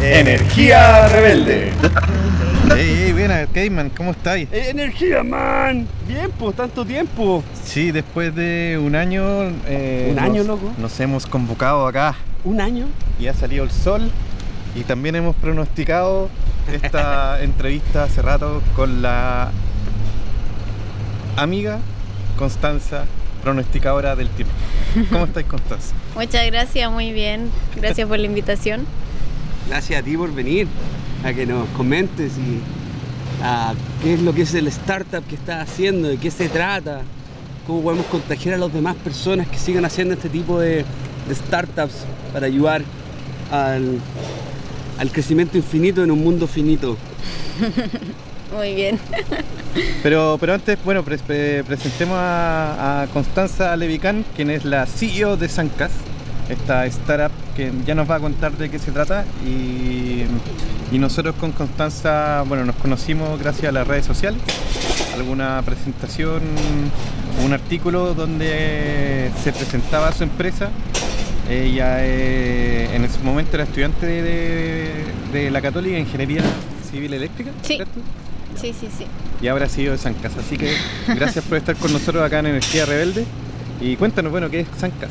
Energía Rebelde. Hey, hey, bien, Cayman, ¿cómo estáis? ¡Energía, man! Bien, pues, tanto tiempo. Sí, después de un año. eh, ¿Un año, nos, loco? Nos hemos convocado acá ¿Un año? y ha salido el sol. Y también hemos pronosticado esta entrevista hace rato con la amiga Constanza, pronosticadora del tiempo. ¿Cómo estáis, Constanza? Muchas gracias, muy bien. Gracias por la invitación. Gracias a ti por venir, a que nos comentes y a qué es lo que es el startup que estás haciendo, de qué se trata, cómo podemos contagiar a las demás personas que sigan haciendo este tipo de, de startups para ayudar al, al crecimiento infinito en un mundo finito. Muy bien. Pero, pero antes, bueno, pre- pre- presentemos a, a Constanza Levicán, quien es la CEO de Sancas, esta startup que ya nos va a contar de qué se trata. Y, y nosotros con Constanza, bueno, nos conocimos gracias a las redes sociales, alguna presentación, un artículo donde se presentaba su empresa. Ella eh, en ese momento era estudiante de, de- la Católica de Ingeniería Civil Eléctrica. Sí. ¿cierto? Sí, sí, sí. y ahora sido de Sancas. Así que gracias por estar con nosotros acá en Energía Rebelde. Y cuéntanos, bueno, ¿qué es Sancas?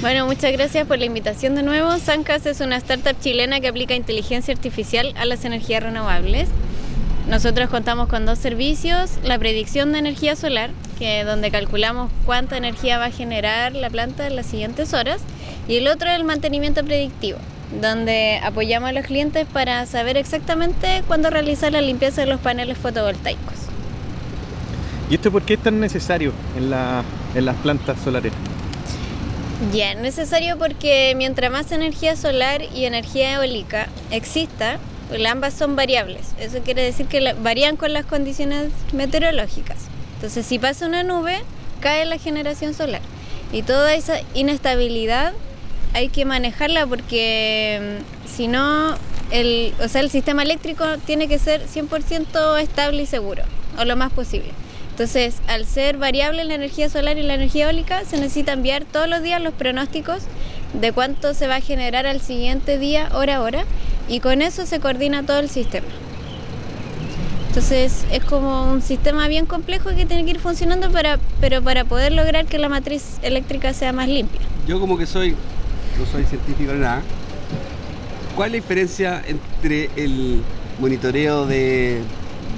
Bueno, muchas gracias por la invitación de nuevo. Sancas es una startup chilena que aplica inteligencia artificial a las energías renovables. Nosotros contamos con dos servicios, la predicción de energía solar, que donde calculamos cuánta energía va a generar la planta en las siguientes horas, y el otro el mantenimiento predictivo, donde apoyamos a los clientes para saber exactamente cuándo realizar la limpieza de los paneles fotovoltaicos. ¿Y esto por qué es tan necesario en las plantas solares? Ya, es necesario porque mientras más energía solar y energía eólica exista, pues ambas son variables. Eso quiere decir que varían con las condiciones meteorológicas. Entonces, si pasa una nube, cae la generación solar. Y toda esa inestabilidad hay que manejarla porque mm, si no, el, o sea, el sistema eléctrico tiene que ser 100% estable y seguro, o lo más posible. Entonces, al ser variable la energía solar y la energía eólica, se necesita enviar todos los días los pronósticos de cuánto se va a generar al siguiente día, hora a hora, y con eso se coordina todo el sistema. Entonces, es como un sistema bien complejo que tiene que ir funcionando, para, pero para poder lograr que la matriz eléctrica sea más limpia. Yo como que soy, no soy científico ni nada, ¿cuál es la diferencia entre el monitoreo de,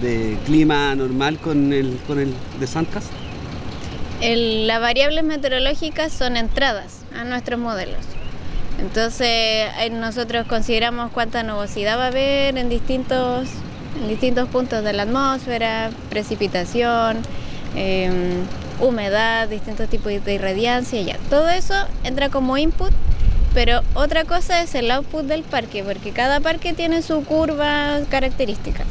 de clima normal con el, con el de Sancas? El- las variables meteorológicas son entradas a nuestros modelos. Entonces ahí nosotros consideramos cuánta nubosidad va a haber en distintos, en distintos puntos de la atmósfera, precipitación, em, humedad, distintos tipos de irradiancia, ya. Todo eso entra como input, pero otra cosa es el output del parque, porque cada parque tiene su curva característica.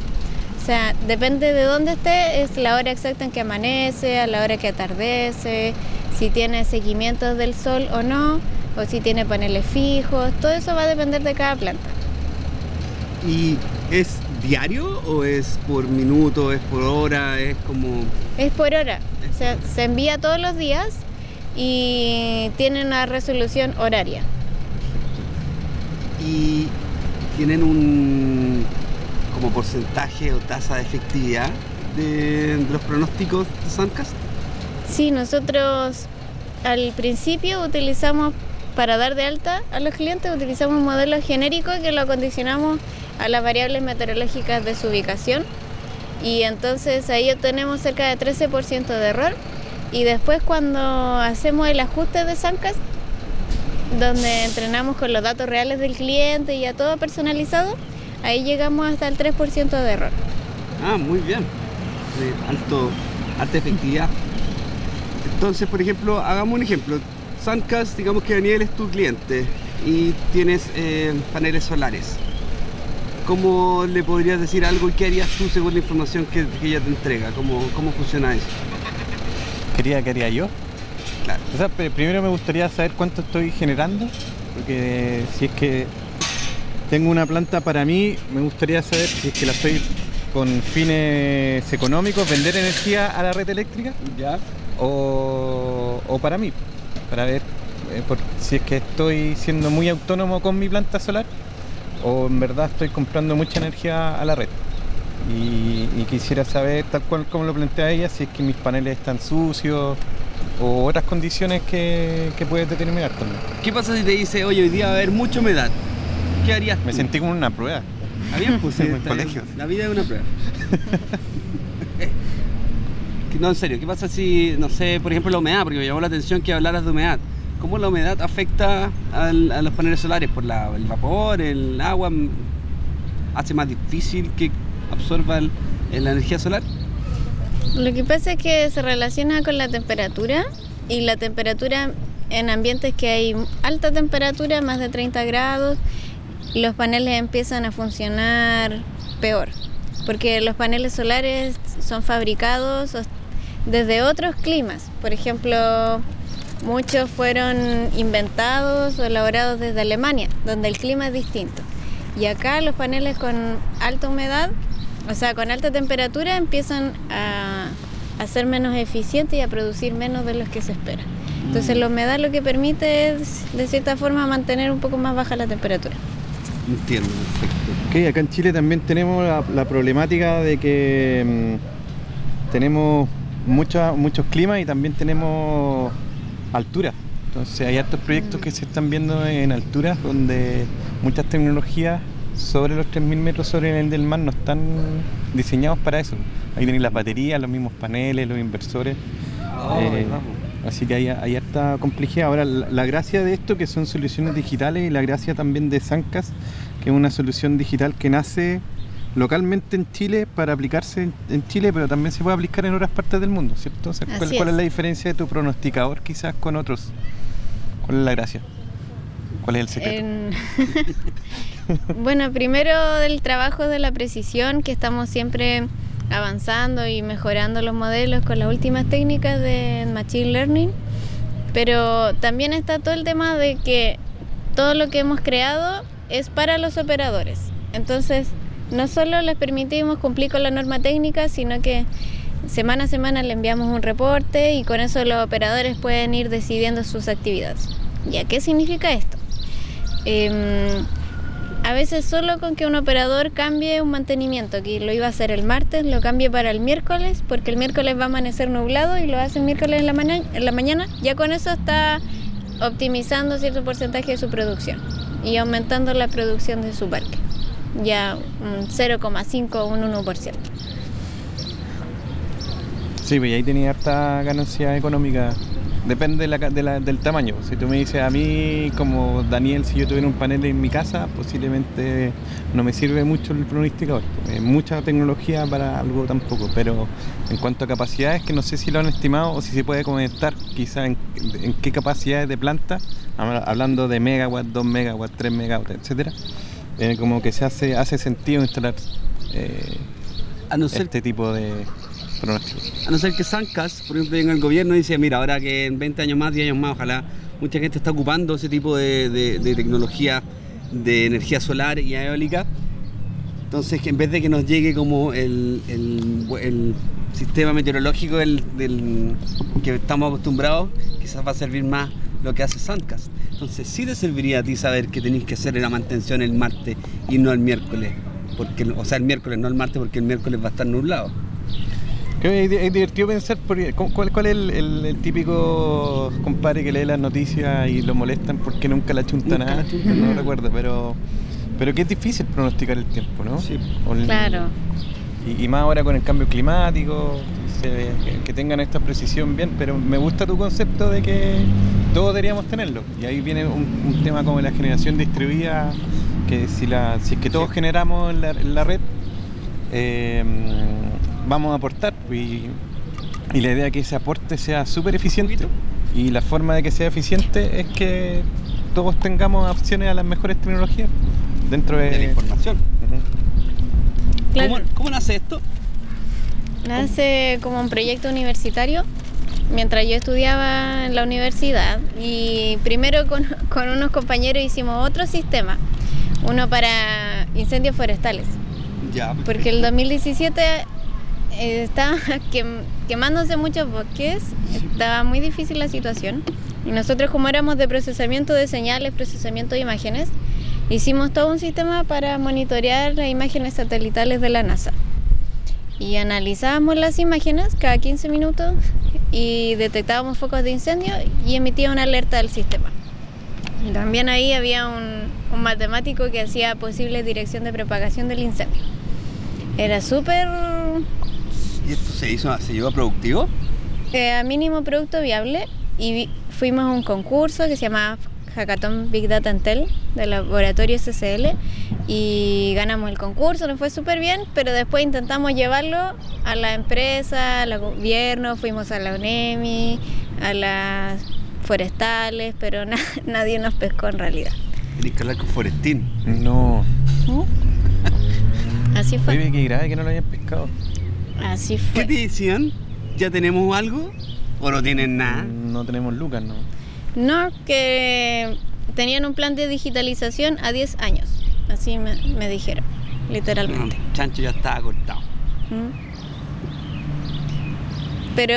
O sea, depende de dónde esté, es la hora exacta en que amanece, a la hora que atardece, si tiene seguimientos del sol o no, o si tiene paneles fijos, todo eso va a depender de cada planta. ¿Y es diario o es por minuto, es por hora, es como... Es por hora, o sea, se envía todos los días y tiene una resolución horaria. y tienen un como porcentaje o tasa de efectividad de, los pronósticos de Suncast? Sí, nosotros al principio utilizamos, para dar de alta a los clientes, utilizamos un modelo genérico que lo acondicionamos a las variables meteorológicas de su ubicación y entonces ahí obtenemos cerca de 13% de error y después cuando hacemos el ajuste de Suncast, donde entrenamos con los datos reales del cliente y ya todo personalizado, ahí llegamos hasta el 3% de error. Ah, muy bien. De alto, alta efectividad. Entonces, por ejemplo, hagamos un ejemplo. Suncast, digamos que Daniel es tu cliente y tienes eh, paneles solares. ¿cómo le podrías decir algo y qué harías tú según la información que, que ella te entrega? ¿Cómo, ¿Cómo funciona eso? ¿Quería, ¿Qué haría yo? Claro. O sea, primero me gustaría saber cuánto estoy generando, porque si es que tengo una planta para mí, me gustaría saber si es que la estoy con fines económicos, vender energía a la red eléctrica ¿Ya? o, o para mí, para ver eh, por- si es que estoy siendo muy autónomo con mi planta solar o en verdad estoy comprando mucha energía a la red. Y, y quisiera saber, tal cual como lo plantea ella, si es que mis paneles están sucios o otras condiciones que, que puedes determinar también. ¿Qué pasa si te dice, oye, hoy día va a haber mucho humedad? ¿Qué harías Me tú? sentí como una prueba. ¿Está bien? Pues, en bien. colegio. La vida es una prueba. Que no, en serio, ¿qué pasa si, no sé, por ejemplo, la humedad? Porque me llamó la atención que hablaras de humedad. ¿Cómo la humedad afecta al- a los paneles solares? ¿Por la- el vapor, el agua? ¿Hace más difícil que absorba el- la energía solar? Lo que pasa es que se relaciona con la temperatura y la temperatura en ambientes que hay alta temperatura, más de 30 grados, los paneles empiezan a funcionar peor, porque los paneles solares son fabricados os- desde otros climas. Por ejemplo, muchos fueron inventados o elaborados desde Alemania, donde el clima es distinto. Y acá los paneles con alta humedad, o sea, con alta temperatura, empiezan a, a ser menos eficientes y a producir menos de los que se espera. Entonces la humedad lo que permite es, de cierta forma, mantener un poco más baja la temperatura. Entiendo, perfecto. Ok, acá en Chile también tenemos la, la problemática de que mm, tenemos mucha- muchos climas y también tenemos altura. Entonces hay hartos proyectos que se están viendo en alturas donde muchas tecnologías sobre los 3.000 metros sobre el nivel del mar no están diseñados para eso. Ahí tenéis las baterías, los mismos paneles, los inversores. Oh, Eh. Así que hay, hay harta complejidad. Ahora, la, la gracia de esto que son soluciones digitales y la gracia también de Sancas, que es una solución digital que nace localmente en Chile para aplicarse en, en Chile, pero también se puede aplicar en otras partes del mundo, ¿cierto? O sea, ¿cuál, es. es. la diferencia de tu pronosticador quizás con otros? ¿Cuál es la gracia? ¿Cuál es el secreto? En- bueno, primero del trabajo de la precisión, que estamos siempre avanzando y mejorando los modelos con las últimas técnicas de Machine Learning, pero también está todo el tema de que todo lo que hemos creado es para los operadores. Entonces, no solo les permitimos cumplir con la norma técnica, sino que semana a semana le enviamos un reporte y con eso los operadores pueden ir decidiendo sus actividades. ¿Ya qué significa esto? Em, a veces solo con que un operador cambie un mantenimiento, que lo iba a hacer el martes, lo cambie para el miércoles, porque el miércoles va a amanecer nublado y lo hace el miércoles en la, en la mañana, ya con eso está optimizando cierto porcentaje de su producción y aumentando la producción de su parque, ya un 0,5 o un 1%. Sí, pues ahí tenía harta ganancia económica. Depende de la ca- de la- del tamaño. Si tú me dices a mí, como Daniel, si yo tuviera un panel en mi casa, posiblemente no me sirve mucho el pronosticador. Eh, mucha tecnología para algo tampoco. Pero en cuanto a capacidades, que no sé si lo han estimado o si se puede comentar quizá en, en qué capacidades de planta, habla- hablando de megawatt, 2 megawatt, 3 megawatt, etcétera, eh, como que se hace, hace sentido instalar eh, A no ser este tipo de A no ser que Sancas, por ejemplo, en el gobierno y dice, mira, ahora que en 20 años más, 10 años más, ojalá mucha gente está ocupando ese tipo de, tecnología de energía solar y eólica. Entonces, en vez de que nos llegue como el, sistema meteorológico del que estamos acostumbrados, quizás va a servir más lo que hace Sancas. Entonces, sí te serviría a ti saber que tenéis que hacer la mantención el martes y no el miércoles. Porque, o sea, el miércoles, no el martes, porque el miércoles va a estar nublado. Creo que es, es divertido pensar, porque, ¿cu- ¿cuál, cuál es el, el- el típico compadre que lee las noticias y lo molestan porque nunca la chunta Nunca nada? la chunta No recuerdo, pero pero que es difícil pronosticar el tiempo, ¿no? Sí. El- Claro. Y, y más ahora con el cambio climático, se ve que, que tengan esta precisión bien, pero me gusta tu concepto de que todos deberíamos tenerlo. Y ahí viene un, un tema como la generación distribuida, que si, la, si es que todos generamos en la, en la red, eh, vamos a aportar. Y, y la idea es que ese aporte sea súper eficiente. Y la forma de que sea eficiente es que todos tengamos opciones a las mejores tecnologías dentro de, De la información. Claro. ¿Cómo, cómo nace esto? Nace como un proyecto universitario mientras yo estudiaba en la universidad y primero con, con unos compañeros hicimos otro sistema, uno para incendios forestales, Ya, porque el 2017 eh, estaba quem- quemándose muchos bosques, estaba muy difícil la situación y nosotros como éramos de procesamiento de señales, procesamiento de imágenes, hicimos todo un sistema para monitorear las imágenes satelitales de la NASA. Y analizábamos las imágenes cada 15 minutos y detectábamos focos de incendio y emitía una alerta al sistema. Y también ahí había un, un matemático que hacía posible dirección de propagación del incendio. Era súper ¿Y esto se hizo, se llevó a productivo? eh, a mínimo producto viable y vi- fuimos a un concurso que se llamaba Hackathon Big Data Intel del laboratorio SCL y ganamos el concurso, nos fue súper bien, pero después intentamos llevarlo a la empresa, al gobierno, fuimos a la UNEMI, a las forestales, pero na- nadie nos pescó en realidad. Tenés que hablar con Forestín. No. Así fue. Oye, qué grave que no lo hayan pescado. Así ¿Qué fue. te decían? ¿Ya tenemos algo? ¿O no tienen nada? No tenemos lucas, ¿no? No, que tenían un plan de digitalización a 10 años. Así me, me dijeron, literalmente. No, Chancho ya estaba cortado. ¿Mm? Pero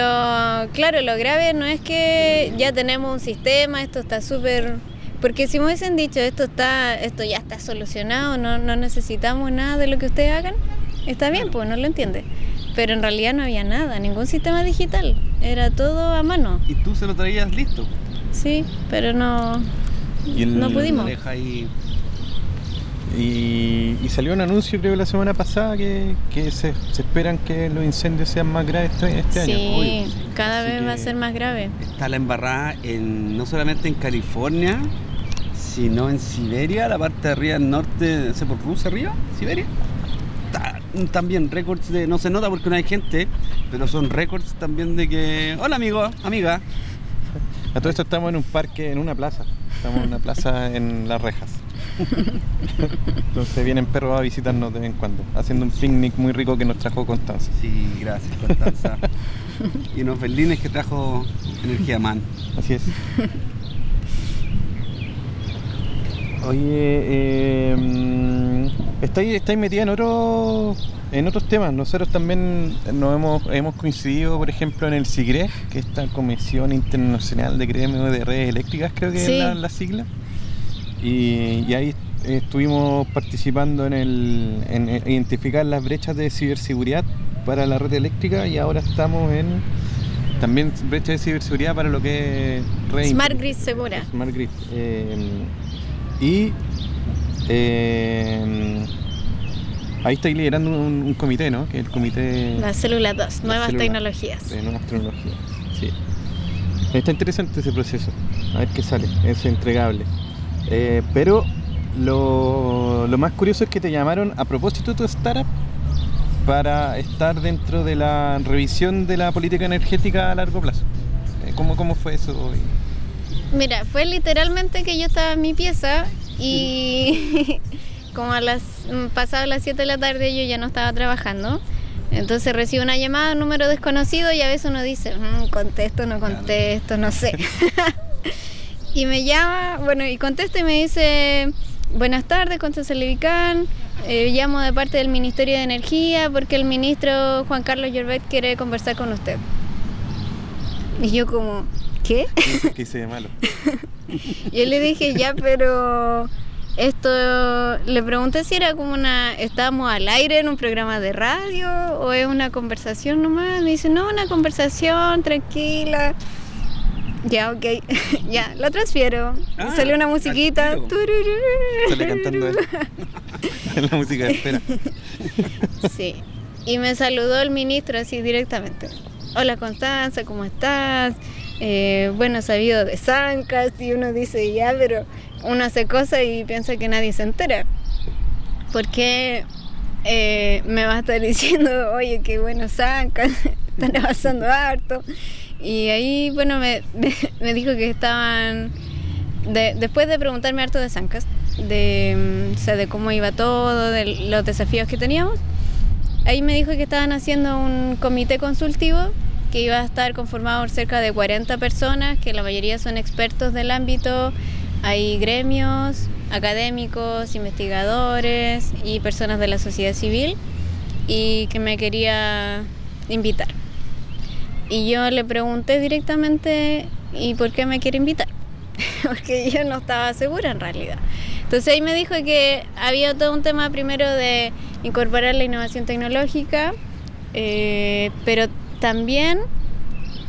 claro, lo grave no es que ya tenemos un sistema, esto está súper... Porque si me hubiesen dicho esto está, esto ya está solucionado, no, no necesitamos nada de lo que ustedes hagan, está bien, pues no lo entiende. Pero en realidad no había nada, ningún sistema digital, era todo a mano. Y tú se lo traías listo. Sí, pero no, Y el- no pudimos. Ahí. Y, y salió un anuncio, creo, la semana pasada que, que se, se esperan que los incendios sean más graves este, este año. Sí, obvio, sí. cada Así vez va a ser más grave. Está la embarrada en, no solamente en California, sino en Siberia, la parte de arriba del norte, no sé por Rusia arriba, Siberia. También récords de, no se nota porque no hay gente, pero son récords también de que, hola amigo, amiga, A todo esto estamos en un parque, en una plaza. Estamos en una plaza en Las Rejas. Entonces vienen perros a visitarnos de vez en cuando, haciendo un picnic muy rico que nos trajo Constanza. Sí, gracias Constanza. y unos berlines que trajo Energía Man. Así es. Oye, eh, estáis, estáis metida en otros en otros temas. Nosotros también nos hemos, hemos coincidido, por ejemplo, en el CIGRE, que es esta Comisión Internacional de Gremios de Redes Eléctricas, creo que Sí. es la, la sigla. Y, y ahí estuvimos participando en, el, en identificar las brechas de ciberseguridad para la red eléctrica y ahora estamos en también brecha de ciberseguridad para lo que es Smart. Grid segura. Smart Grid. Eh, y eh, ahí estáis liderando un, un comité, ¿no? Que es el comité La célula 2, nuevas célula. tecnologías. de nuevas tecnologías. Sí. Está interesante ese proceso. A ver qué sale. Es entregable. Eh, pero lo, lo más curioso es que te llamaron a propósito de tu startup para estar dentro de la revisión de la política energética a largo plazo. Eh, ¿Cómo, cómo fue eso? Mira, fue literalmente que yo estaba en mi pieza y como a las mm, pasadas las 7 de la tarde yo ya no estaba trabajando. Entonces recibo una llamada, un número desconocido y a veces uno dice, "Mm, contesto, no contesto, no sé. y me llama, bueno, y contesto y me dice, buenas tardes, Constanza Levicán, eh, llamo de parte del Ministerio de Energía porque el ministro Juan Carlos Llorbet quiere conversar con usted. Y yo como, ¿qué? ¿Qué hice de malo? Yo le dije, ya, pero esto, le pregunté si era como una, estábamos al aire en un programa de radio o es una conversación nomás. Me dice, no, una conversación, tranquila. Ya, ok, ya, lo transfiero. Ah, Salió una musiquita. Sale cantando él. la música de espera. Sí. Y me saludó el ministro así directamente. Hola Constanza, ¿cómo estás? Eh, bueno, sabido de zancas y uno dice ya, pero uno hace cosas y piensa que nadie se entera. Porque eh, me va a estar diciendo, oye, qué buenos zancas, están avanzando harto. Y ahí, bueno, me, me- dijo que estaban, de- después de preguntarme harto de zancas, de, sea, de cómo iba todo, de los desafíos que teníamos. Ahí me dijo que estaban haciendo un comité consultivo que iba a estar conformado por cerca de 40 personas, que la mayoría son expertos del ámbito. Hay gremios, académicos, investigadores y personas de la sociedad civil y que me quería invitar. Y yo le pregunté directamente, ¿y por qué me quiere invitar? Porque yo no estaba segura en realidad. Entonces ahí me dijo que había todo un tema primero de incorporar la innovación tecnológica, eh, pero también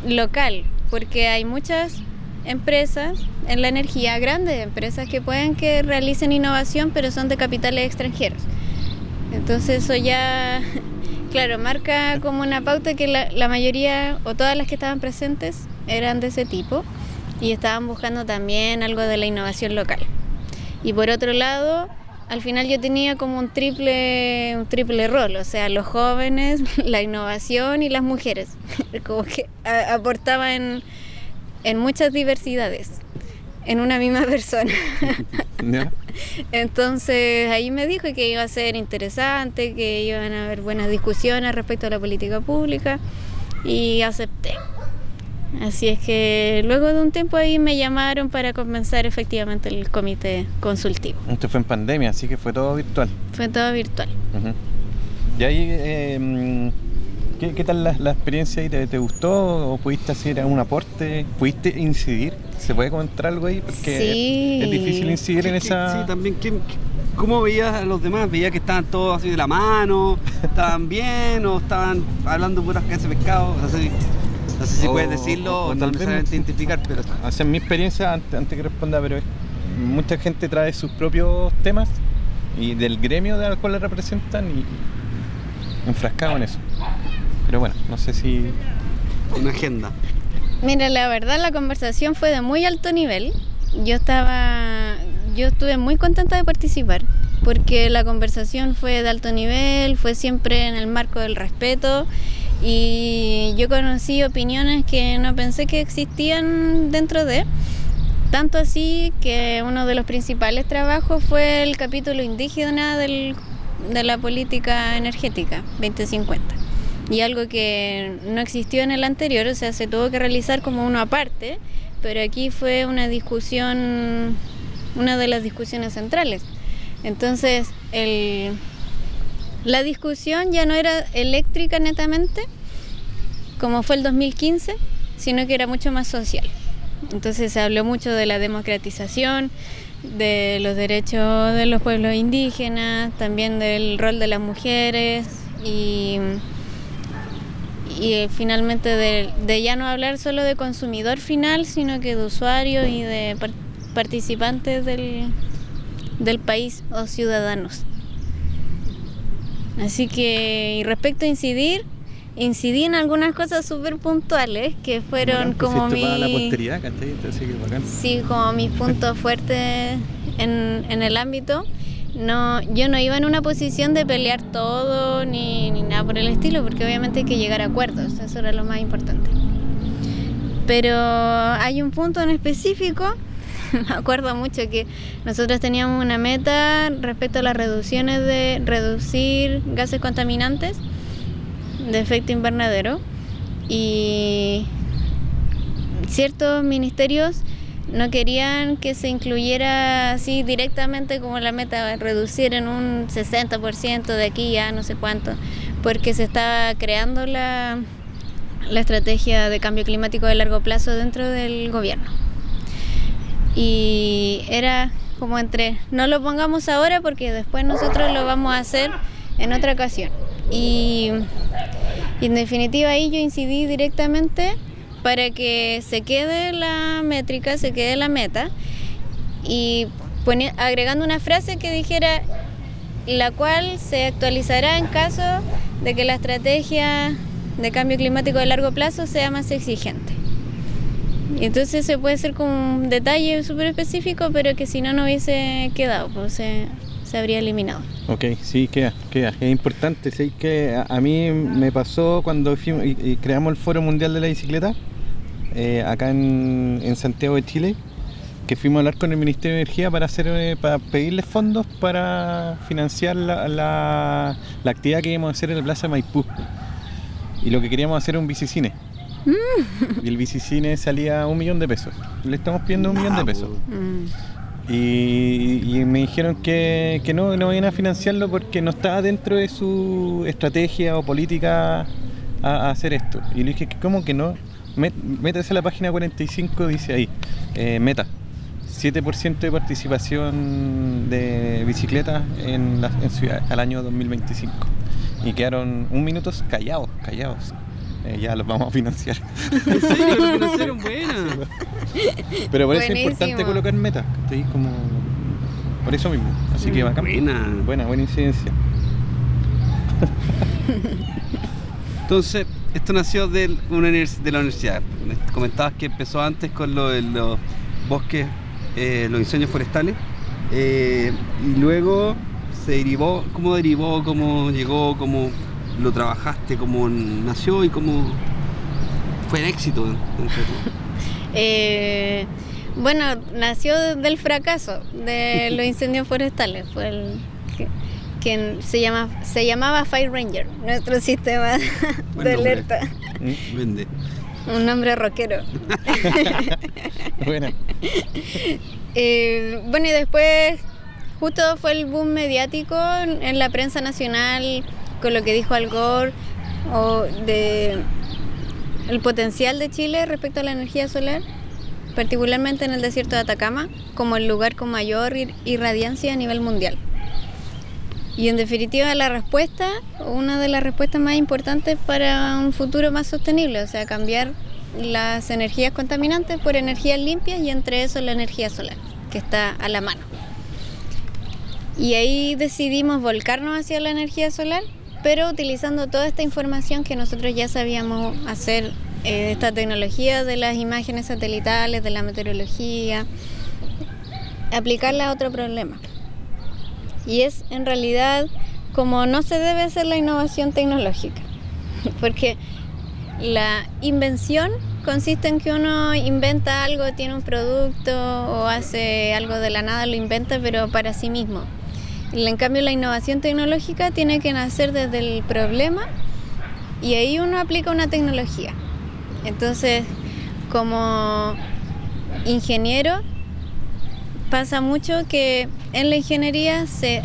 local, porque hay muchas empresas en la energía, grandes empresas que pueden que realicen innovación, pero son de capitales extranjeros. Entonces eso ya, claro, marca como una pauta que la, la mayoría o todas las que estaban presentes eran de ese tipo y estaban buscando también algo de la innovación local. Y por otro lado, al final yo tenía como un triple, un triple rol, o sea, los jóvenes, la innovación y las mujeres, como que aportaba en, en muchas diversidades en una misma persona. Entonces ahí me dijo que iba a ser interesante, que iban a haber buenas discusiones respecto a la política pública y acepté. Así es que luego de un tiempo ahí me llamaron para comenzar efectivamente el comité consultivo. Esto fue en pandemia, así que fue todo virtual. Fue todo virtual. Y ahí, eh, ¿qué, tal la, experiencia ahí? ¿Te, gustó o pudiste hacer un aporte? ¿Pudiste incidir? ¿Se puede comentar algo ahí? Porque es, difícil incidir en esa... Sí, también. ¿Cómo veías a los demás? ¿Veías que estaban todos así de la mano? ¿Estaban bien o estaban hablando puras cabezas de pescado? No sé si puedes decirlo o, no necesariamente identificar, pero... O sea, en mi experiencia, antes, que responda, pero mucha gente trae sus propios temas y del gremio de al cual le representan y enfrascado en eso. Pero bueno, no sé si... Una agenda. Mira, la verdad la conversación fue de muy alto nivel. Yo estaba, yo estuve muy contenta de participar porque la conversación fue de alto nivel, fue siempre en el marco del respeto y yo conocí opiniones que no pensé que existían dentro de. Tanto así que uno de los principales trabajos fue el capítulo indígena del, de la política energética 2050. Y algo que no existió en el anterior, o sea, se tuvo que realizar como uno aparte, pero aquí fue una discusión, una de las discusiones centrales. Entonces, el, la discusión ya no era eléctrica netamente, como fue el 2015, sino que era mucho más social. Entonces se habló mucho de la democratización, de los derechos de los pueblos indígenas, también del rol de las mujeres y, y finalmente de, ya no hablar solo de consumidor final, sino que de usuarios y de participantes del, del país o ciudadanos. Así que, y respecto a incidir, incidí en algunas cosas súper puntuales que fueron como mi... la posteridad, Sí, como mis puntos fuertes en, en, el ámbito. No, yo no iba en una posición de pelear todo ni, ni nada por el estilo, porque obviamente hay que llegar a acuerdos, eso era lo más importante. Pero hay un punto en específico me acuerdo mucho que nosotros teníamos una meta respecto a las reducciones de reducir gases contaminantes de efecto invernadero y ciertos ministerios no querían que se incluyera así directamente como la meta reducir en un 60% de aquí a no sé cuánto, porque se estaba creando la, la estrategia de cambio climático de largo plazo dentro del gobierno y era como entre no lo pongamos ahora porque después nosotros lo vamos a hacer en otra ocasión. Y, en definitiva ahí yo incidí directamente para que se quede la métrica, se quede la meta y agregando una frase que dijera la cual se actualizará en caso de que la estrategia de cambio climático de largo plazo sea más exigente. Entonces se puede hacer con un detalle súper específico, pero que si no, no hubiese quedado, pues se, se habría eliminado. Ok, sí, queda, queda. Es importante, sí, que a, mí me pasó cuando creamos el Foro Mundial de la Bicicleta, eh, acá en, Santiago de Chile, que fuimos a hablar con el Ministerio de Energía para hacer eh, pedirles fondos para financiar la, la, la actividad que íbamos a hacer en la Plaza Maipú. Y lo que queríamos hacer era un bicicine. Y el bicicine salía un millón de pesos. Le estamos pidiendo un millón de pesos. Mm. Y, y me dijeron que, que no, no iban a financiarlo porque no estaba dentro de su estrategia o política a, a hacer esto. Y le dije, ¿cómo que no? Met- Métase a la página 45, dice ahí, eh, meta. 7% de participación de bicicletas en, la, en ciudad al año 2025. Y quedaron un minuto callados, callados. Eh, ya los vamos a financiar. ¿En serio? ¿Lo financiaron? Buena. Pero por eso es importante colocar metas. Estoy como. Por eso mismo. Así que Mm. bacán. Buena. Buena, buena incidencia. Entonces, esto nació de, una de la universidad. Comentabas que empezó antes con lo de los bosques, eh, los incendios forestales. eh, y luego se derivó, ¿cómo derivó? ¿Cómo llegó? ¿Cómo lo trabajaste? ¿Cómo nació? ¿Y cómo fue el éxito? Eh, bueno, nació de- del fracaso de los incendios forestales. Fue el que, que se, llama, se llamaba Fire Ranger, nuestro sistema Buen de nombre. alerta. Mm, Vende. Un nombre rockero. Buena. Eh, bueno, y después justo fue el boom mediático en la prensa nacional con lo que dijo Al Gore o de el potencial de Chile respecto a la energía solar, particularmente en el desierto de Atacama, como el lugar con mayor ir- irradiancia a nivel mundial. Y en definitiva la respuesta, una de las respuestas más importantes para un futuro más sostenible, o sea, cambiar las energías contaminantes por energías limpias y entre eso la energía solar, que está a la mano. Y ahí decidimos volcarnos hacia la energía solar, pero utilizando toda esta información que nosotros ya sabíamos hacer, eh, esta tecnología de las imágenes satelitales, de la meteorología, aplicarla a otro problema. Y es en realidad como no se debe hacer la innovación tecnológica, porque la invención consiste en que uno inventa algo, tiene un producto o hace algo de la nada, lo inventa, pero para sí mismo. En cambio, la innovación tecnológica tiene que nacer desde el problema y ahí uno aplica una tecnología. Entonces, como ingeniero, pasa mucho que en la ingeniería se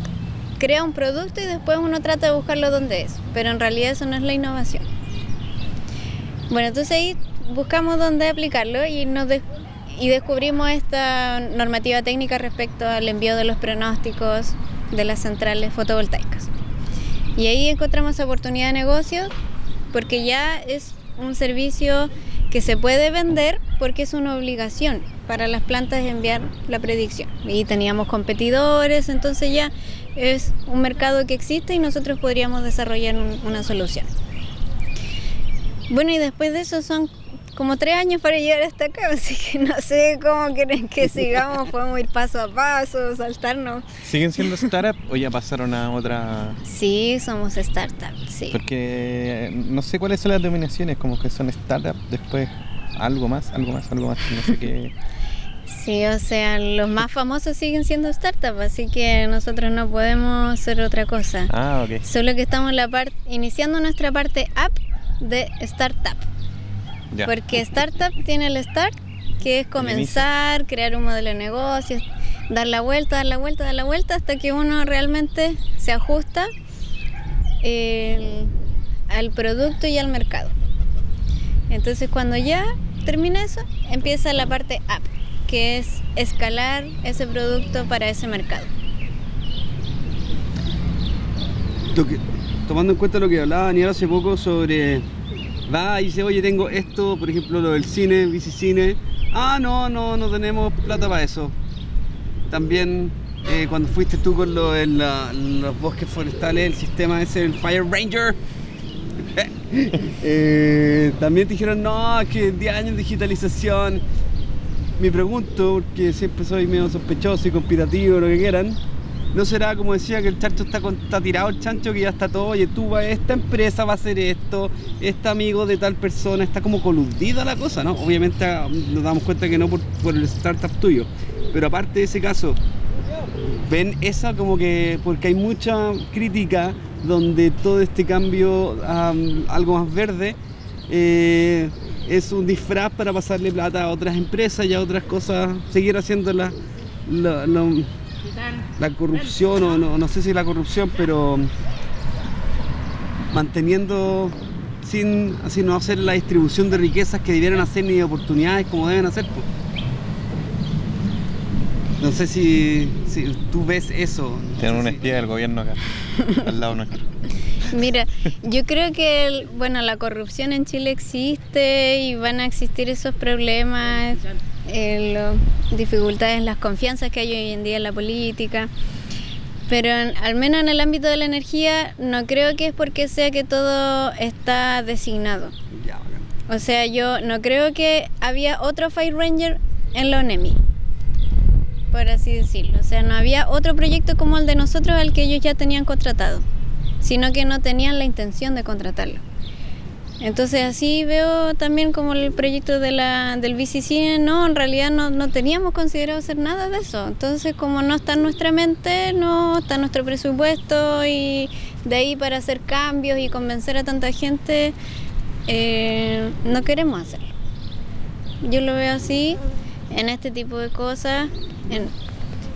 crea un producto y después uno trata de buscarlo donde es, pero en realidad eso no es la innovación. Bueno, entonces ahí buscamos dónde aplicarlo y, nos des- y descubrimos esta normativa técnica respecto al envío de los pronósticos de las centrales fotovoltaicas. Y ahí encontramos oportunidad de negocio porque ya es un servicio que se puede vender porque es una obligación para las plantas enviar la predicción. Y teníamos competidores, entonces ya es un mercado que existe y nosotros podríamos desarrollar un- una solución. Bueno, y después de eso son como tres años para llegar hasta acá, así que no sé cómo quieren que sigamos, podemos ir paso a paso, saltarnos. ¿Siguen siendo startup o ya pasaron a otra? Sí, somos startups, sí. Porque no sé cuáles son las denominaciones, como que son startup, después algo más, algo más, algo más, no sé qué. Sí, o sea, los más famosos siguen siendo startups, así que nosotros no podemos hacer otra cosa. Ah, ok. Solo que estamos la parte iniciando nuestra parte app de startup. Ya. Porque startup tiene el start, que es comenzar, crear un modelo de negocio, dar la vuelta, dar la vuelta, dar la vuelta, hasta que uno realmente se ajusta eh, al producto y al mercado. Entonces cuando ya termina eso, empieza la parte app, que es escalar ese producto para ese mercado. Tomando en cuenta lo que hablaba Daniel hace poco sobre. Va y dice, oye, tengo esto, por ejemplo, lo del cine, bicicine. Ah, no, no, no tenemos plata para eso. También eh, cuando fuiste tú con lo de la- los bosques forestales, el sistema ese, el Fire Ranger. eh, también te dijeron, no, que 10 años de digitalización. Me pregunto, porque siempre soy medio sospechoso y conspirativo, lo que quieran. ¿No será como decía que el chancho está, con- tirado el chancho que ya está todo? Oye, tú vas, esta empresa va a hacer esto, este amigo de tal persona, está como coludida la cosa, ¿no? Obviamente ah, nos damos cuenta que no por, por el startup tuyo. Pero aparte de ese caso, ven esa como que, porque hay mucha crítica donde todo este cambio algo más verde eh, es un disfraz para pasarle plata a otras empresas y a otras cosas, seguir la, la- corrupción, o no, no sé si la corrupción, pero manteniendo sin así no hacer la distribución de riquezas que debieran hacer ni de oportunidades como deben hacer. pues. No sé si, si tú ves eso. no Tienen un si- espía del gobierno acá, al lado nuestro. Mira, yo creo que el- bueno, la corrupción en Chile existe y van a existir esos problemas, eh, lo- dificultades las confianzas que hay hoy en día en la política. Pero en- al menos en el ámbito de la energía no creo que es porque sea que todo está designado. Ya. O sea, yo no creo que había otro Fire Ranger en la ONEMI, por así decirlo. O sea, no había otro proyecto como el de nosotros al que ellos ya tenían contratado, sino que no tenían la intención de contratarlo. Entonces así veo también como el proyecto de la, del BCC, no, en realidad no, no teníamos considerado hacer nada de eso. Entonces como no está en nuestra mente, no está en nuestro presupuesto y de ahí para hacer cambios y convencer a tanta gente, eh, no queremos hacerlo. Yo lo veo así en este tipo de cosas. En-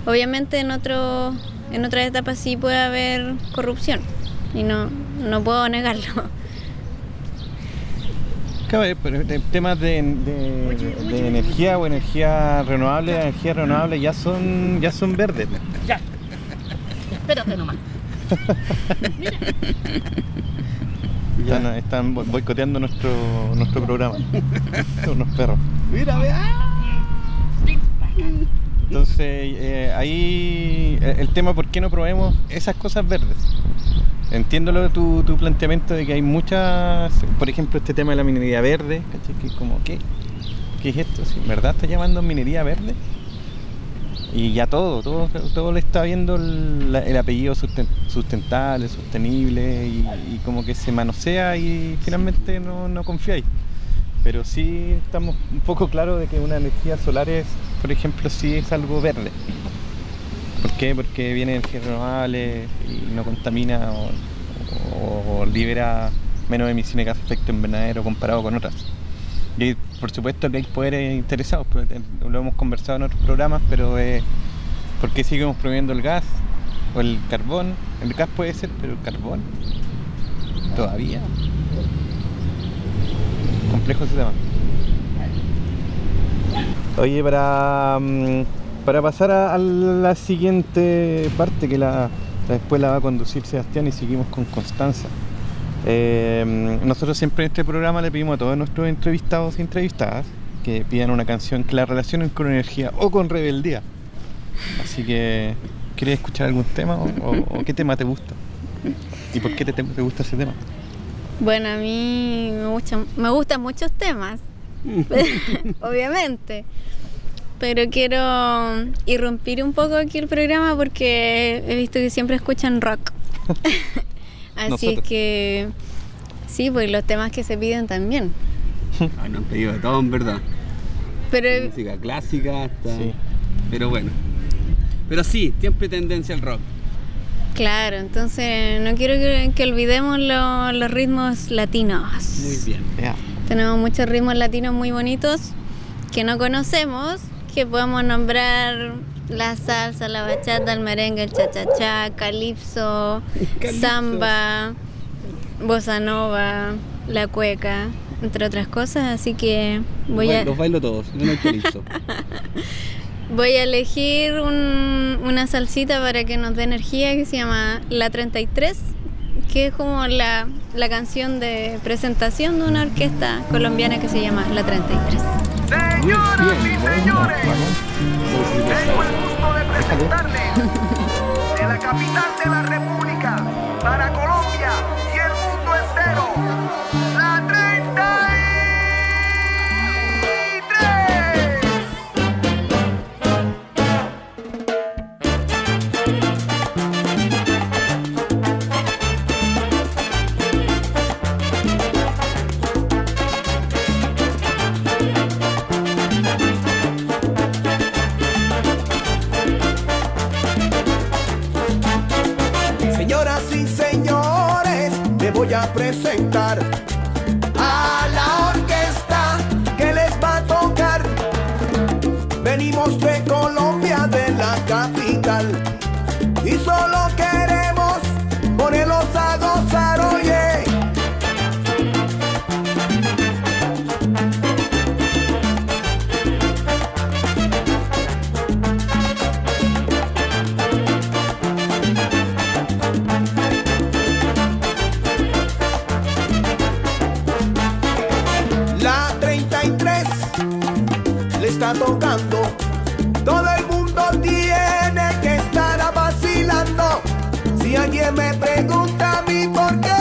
obviamente en otro, en otras etapas sí puede haber corrupción y no, no puedo negarlo. Claro, eh, pero en temas de, de- de energía o energía renovable, energía renovable ya son ya son verdes. Ya. Espérate nomás. Están, están bo- boicoteando nuestro nuestro programa. Son unos perros. Mira, vea. Entonces, eh, ahí eh, el tema por qué no probemos esas cosas verdes. Entiendo lo tu, tu planteamiento de que hay muchas, por ejemplo, este tema de la minería verde, ¿cachai? Que ¿qué? ¿Qué es esto? ¿Verdad está llamando minería verde? Y ya todo, todo, todo le está viendo el, apellido susten- sustentable, sostenible y, y como que se manosea y finalmente no, no confiáis. Pero sí estamos un poco claros de que una energía solar es, por ejemplo, sí es algo verde. ¿Por qué? Porque viene energías renovables y no contamina o, libera menos emisiones de gas efecto invernadero comparado con otras. Y por supuesto que hay poderes interesados, pero, eh, lo hemos conversado en otros programas, pero eh, ¿por qué seguimos prohibiendo el gas o el carbón? El gas puede ser, pero el carbón todavía. Complejo ese tema. Oye, para, mm, para pasar a, la siguiente parte que la, la después la va a conducir Sebastián y seguimos con Constanza. Eh, nosotros siempre en este programa le pedimos a todos nuestros entrevistados y entrevistadas que pidan una canción que la relacionen con energía o con rebeldía. Así que, ¿quieres escuchar algún tema o, qué tema te gusta? ¿Y por qué te, te gusta ese tema? Bueno, a mí me, gustan me gustan muchos temas, obviamente. Pero quiero irrumpir un poco aquí el programa porque he visto que siempre escuchan rock. Así es que sí, pues los temas que se piden también. Ay, nos han pedido de todo, en verdad. Pero Música clásica hasta. Sí. Pero bueno. Pero sí, siempre tendencia al rock. claro, entonces no quiero que, que olvidemos lo- los ritmos latinos. Muy bien. Tenemos muchos ritmos latinos muy bonitos que no conocemos, que podemos nombrar la salsa, la bachata, el merengue, el cha-cha-cha, calipso, Calipso. samba, bossa nova, la cueca, entre otras cosas, así que voy Los a, Los bailo todos, no el chorizo. voy a elegir un- una salsita para que nos dé energía que se llama La 33, que es como la, la canción de presentación de una orquesta colombiana que se llama La 33. Señoras y señores, tengo el gusto de presentarles de la capital de la República para Colombia presenta 23 le está tocando. Todo el mundo tiene que estar vacilando. Si alguien me pregunta a mí por qué.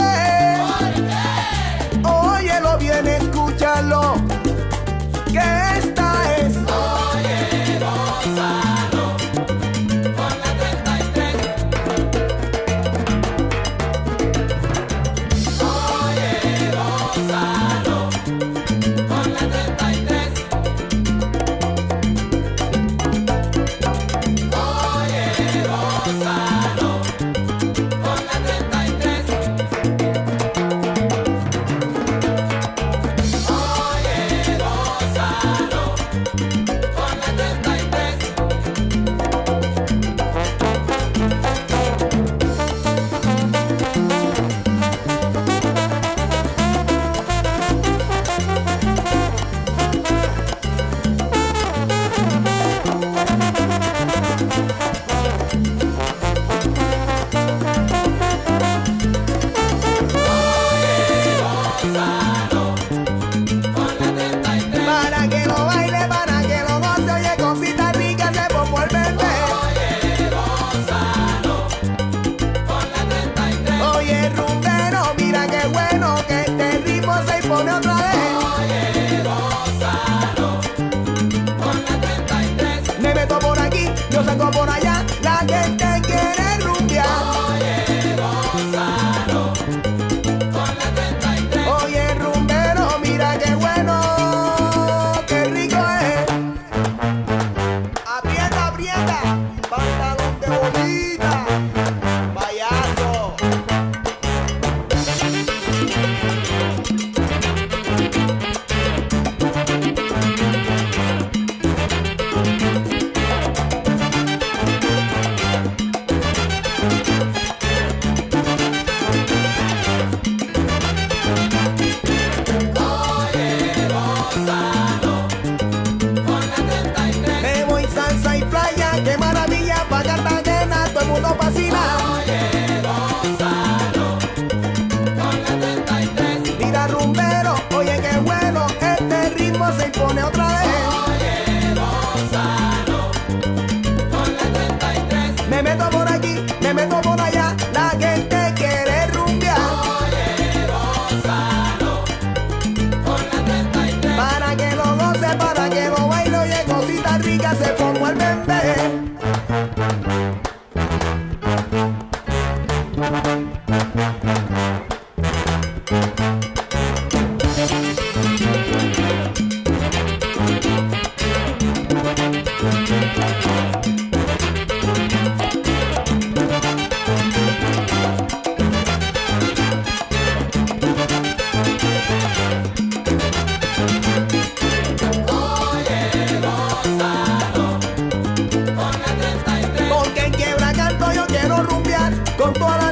vambora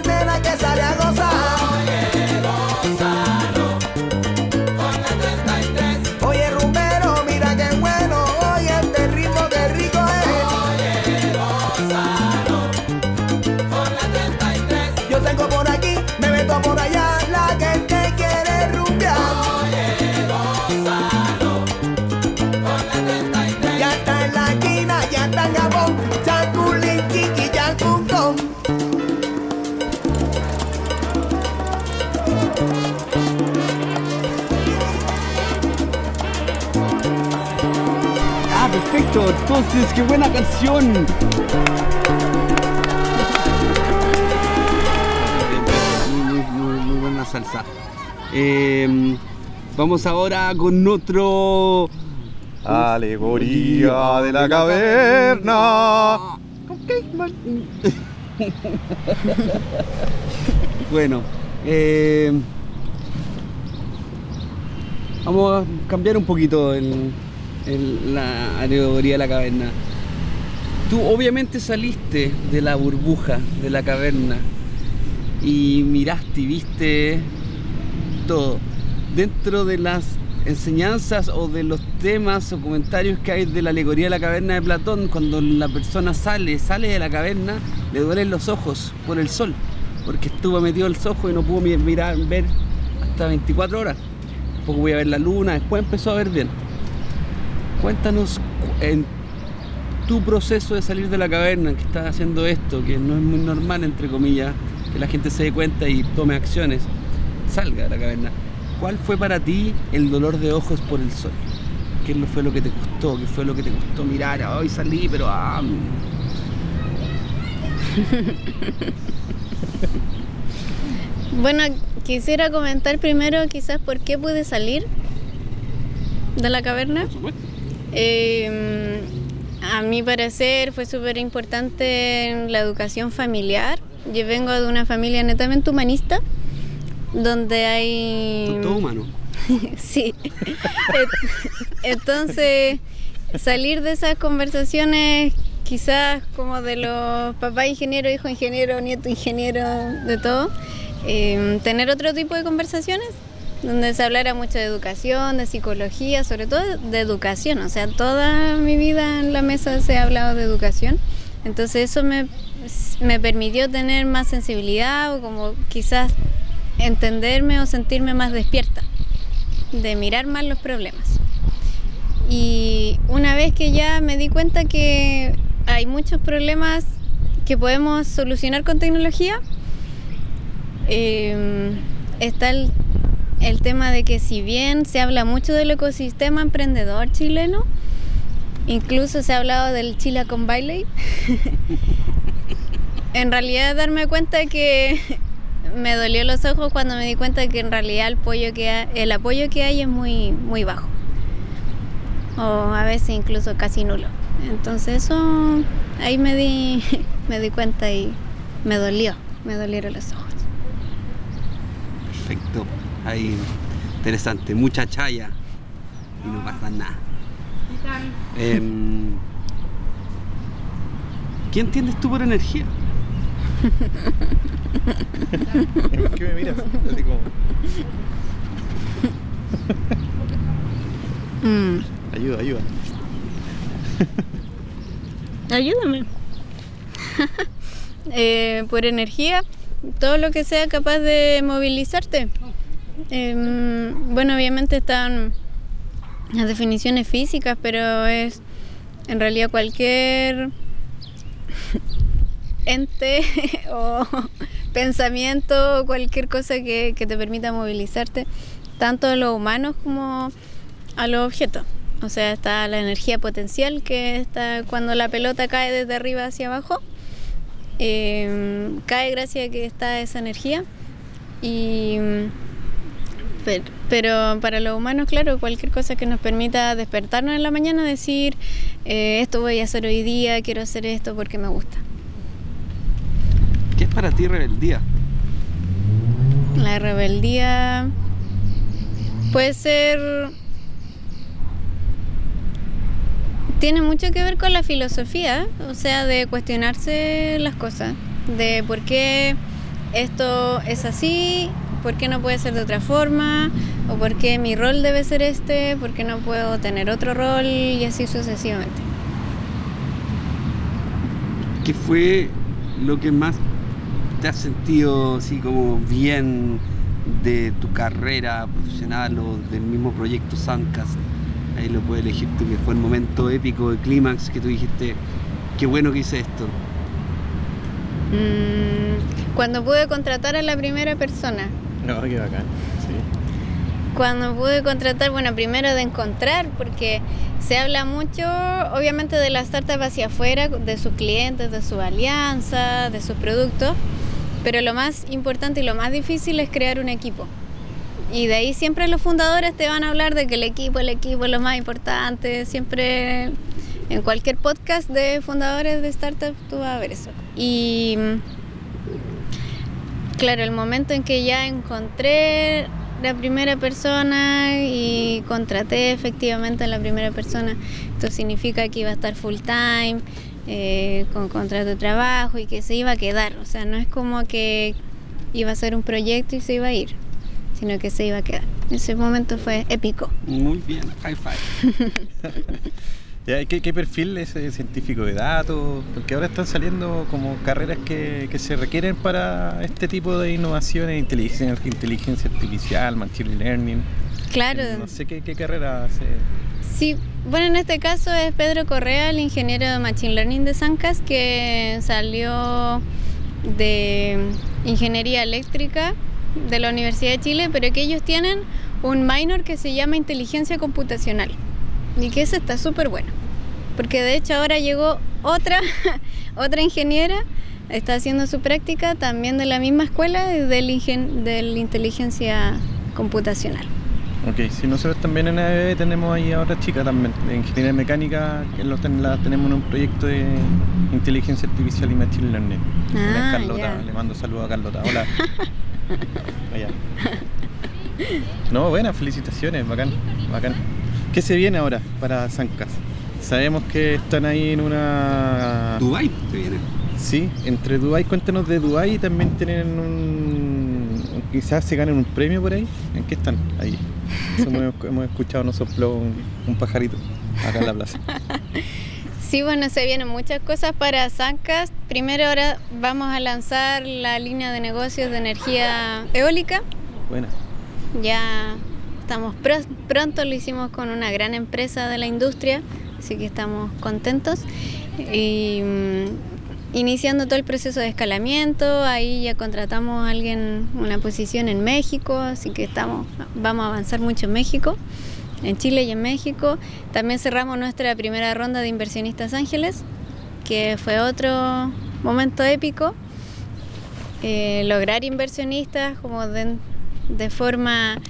entonces, qué buena canción. Muy, buena salsa. Em, vamos ahora con otro... Alegoría de la caverna. bueno, em, vamos a cambiar un poquito el el- la alegoría de la caverna. Tú obviamente saliste de la burbuja de la caverna y miraste y viste todo. Dentro de las enseñanzas o de los temas o comentarios que hay de la alegoría de la caverna de Platón, cuando la persona sale, sale de la caverna, le duelen los ojos por el sol, porque estuvo metido el ojo y no pudo mi- mirar, ver hasta 24 horas. Poco voy a ver la luna, después empezó a ver bien. Cuéntanos cu- en tu proceso de salir de la caverna, que estás haciendo esto, que no es muy normal, entre comillas, que la gente se dé cuenta y tome acciones, salga de la caverna. ¿Cuál fue para ti el dolor de ojos por el sol? ¿Qué fue lo que te costó? ¿Qué fue lo que te costó mirar? Hoy salí, pero... ah, mm. Bueno, quisiera comentar primero quizás por qué pude salir de la caverna. por supuesto. Eh, a mi parecer fue súper importante en la educación familiar. Yo vengo de una familia netamente humanista, donde hay... Todo humano. sí. Et- Entonces, salir de esas conversaciones, quizás como de los papás ingeniero, hijo ingeniero, nieto ingeniero, de todo, eh, tener otro tipo de conversaciones donde se hablara mucho de educación, de psicología, sobre todo de educación. O sea, toda mi vida en la mesa se ha hablado de educación. Entonces eso me, me permitió tener más sensibilidad o como quizás entenderme o sentirme más despierta de mirar más los problemas. Y una vez que ya me di cuenta que hay muchos problemas que podemos solucionar con tecnología, eh, está el, el tema de que si bien se habla mucho del ecosistema emprendedor chileno, incluso se ha hablado del Chilacon Bailey, en realidad darme cuenta que me dolió los ojos cuando me di cuenta que en realidad el, apoyo que ha- el apoyo que hay es muy, muy bajo. O a veces incluso casi nulo. Entonces eso ahí me di, me di cuenta y me dolió, me dolieron los ojos. Perfecto. Ahí, interesante. Mucha chaya y no pasa nada. Em, ¿Qué entiendes tú por energía? ¿Por qué me miras? Así como, Mm. ayuda, ayuda. Ayúdame. Eh, por energía, todo lo que sea capaz de movilizarte. Em, bueno, obviamente están las definiciones físicas, pero es en realidad cualquier ente o pensamiento o cualquier cosa que, que te permita movilizarte, tanto a los humanos como a los objetos. O sea, está la energía potencial, que está cuando la pelota cae desde arriba hacia abajo. eh, cae gracias a que está esa energía. Y, pero, pero para los humanos, claro, cualquier cosa que nos permita despertarnos en la mañana, decir, eh, esto voy a hacer hoy día, quiero hacer esto porque me gusta. ¿Qué es para ti rebeldía? La rebeldía puede ser... Tiene mucho que ver con la filosofía, o sea, de cuestionarse las cosas, de por qué esto es así, por qué no puede ser de otra forma, o por qué mi rol debe ser este, por qué no puedo tener otro rol y así sucesivamente. ¿Qué fue lo que más te has sentido así como bien de tu carrera profesional o del mismo proyecto Suncast? Ahí lo puedes elegir tú, que fue el momento épico de clímax que tú dijiste, qué bueno que hice esto. Mm, cuando pude contratar a la primera persona, No, qué bacán. Sí. Cuando pude contratar, bueno, primero de encontrar, porque se habla mucho, obviamente, de la startup hacia afuera, de sus clientes, de sus alianzas, de sus productos, pero lo más importante y lo más difícil es crear un equipo. Y de ahí siempre los fundadores te van a hablar de que el equipo, el equipo es lo más importante, siempre en cualquier podcast de fundadores de startups tú vas a ver eso. Y Claro, el momento en que ya encontré la primera persona y contraté efectivamente a la primera persona. Esto significa que iba a estar full time, eh, con contrato de trabajo y que se iba a quedar. O sea, no es como que iba a ser un proyecto y se iba a ir, sino que se iba a quedar. Ese momento fue épico. Muy bien, high five. ¿Qué, qué perfil es eh, científico de datos? Porque ahora están saliendo como carreras que, que se requieren para este tipo de innovaciones, inteligencia, inteligencia artificial, machine learning. Claro. No sé qué, qué carrera hace. Sí, bueno, en este caso es Pedro Correa, el ingeniero de Machine Learning de Sancas, que salió de Ingeniería Eléctrica de la Universidad de Chile, pero que ellos tienen un minor que se llama Inteligencia Computacional y que ese está súper bueno, porque de hecho ahora llegó otra, otra ingeniera, está haciendo su práctica también de la misma escuela del, ingen de la inteligencia computacional. Ok, si nosotros también en ABB tenemos ahí a otra chica también, de ingeniería mecánica, que los ten- la tenemos en un proyecto de inteligencia artificial y machine learning. Ah, Carlota, le mando saludos a Carlota. Hola. Allá. No, buenas, felicitaciones, bacán, bacán. ¿Qué se viene ahora para Sancas? Sabemos que están ahí en una... Dubai te viene. Sí, entre Dubai, cuéntanos de Dubai y también tienen un... Quizás se ganen un premio por ahí. ¿En qué están? Ahí. Eso hemos, hemos escuchado, nos sopló un, un pajarito acá en la plaza. Sí, bueno, se vienen muchas cosas para Sancas. Primero ahora vamos a lanzar la línea de negocios de energía eólica. Buena. Ya estamos pro- pronto, lo hicimos con una gran empresa de la industria, así que estamos contentos. Y mm, iniciando todo el proceso de escalamiento, ahí ya contratamos a alguien, una posición en México, así que estamos, vamos a avanzar mucho en México, en Chile y en México. También cerramos nuestra primera ronda de inversionistas ángeles, que fue otro momento épico. Eh, lograr inversionistas como de, de forma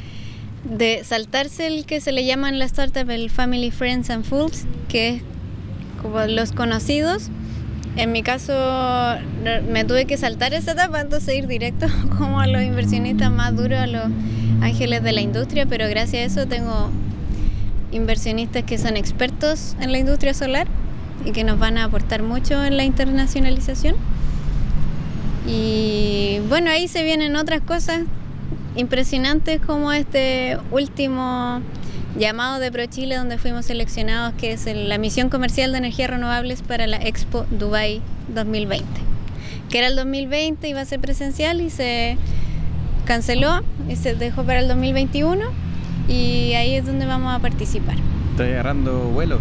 de saltarse el que se le llama en la startup el Family Friends and Fools, que es como los conocidos. En mi caso me tuve que saltar esa etapa, entonces ir directo como a los inversionistas más duros, a los ángeles de la industria, pero gracias a eso tengo inversionistas que son expertos en la industria solar y que nos van a aportar mucho en la internacionalización. Y bueno, ahí se vienen otras cosas impresionantes como este último llamado de ProChile donde fuimos seleccionados, que es la misión comercial de energías renovables para la Expo Dubai 2020, que era el 2020, iba a ser presencial y se canceló y se dejó para el 2021 y ahí es donde vamos a participar. Estoy agarrando vuelo.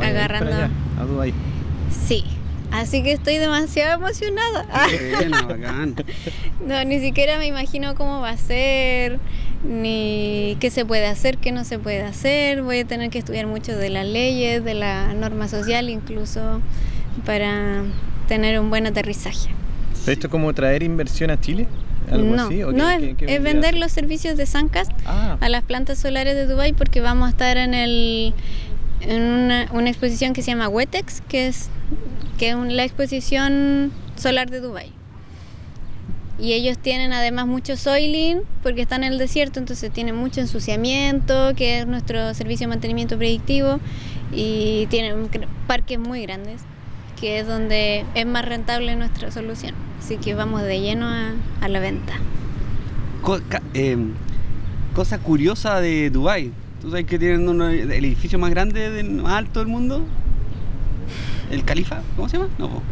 Agarrando. allá, a Dubái. Sí, así que estoy demasiado emocionada. Buena, bacán. No, ni siquiera me imagino cómo va a ser, ni qué se puede hacer, qué no se puede hacer. Voy a tener que estudiar mucho de las leyes, de la norma social, incluso para tener un buen aterrizaje. ¿Esto es como traer inversión a Chile? ¿Algo no, así? ¿O no qué- es, qué- qué es vender los servicios de Sancas Ah, a las plantas solares de Dubai porque vamos a estar en el en una, una exposición que se llama WETEX, que es que es un- la exposición solar de Dubai. Y ellos tienen además mucho soiling porque están en el desierto, entonces tienen mucho ensuciamiento, que es nuestro servicio de mantenimiento predictivo, y tienen parques muy grandes, que es donde es más rentable nuestra solución. Así que vamos de lleno a, la venta. Co- em, cosa curiosa de Dubai. ¿Tú sabes que tienen uno- el edificio más grande, más alto del mundo? ¿El Califa? ¿Cómo se llama? No, po.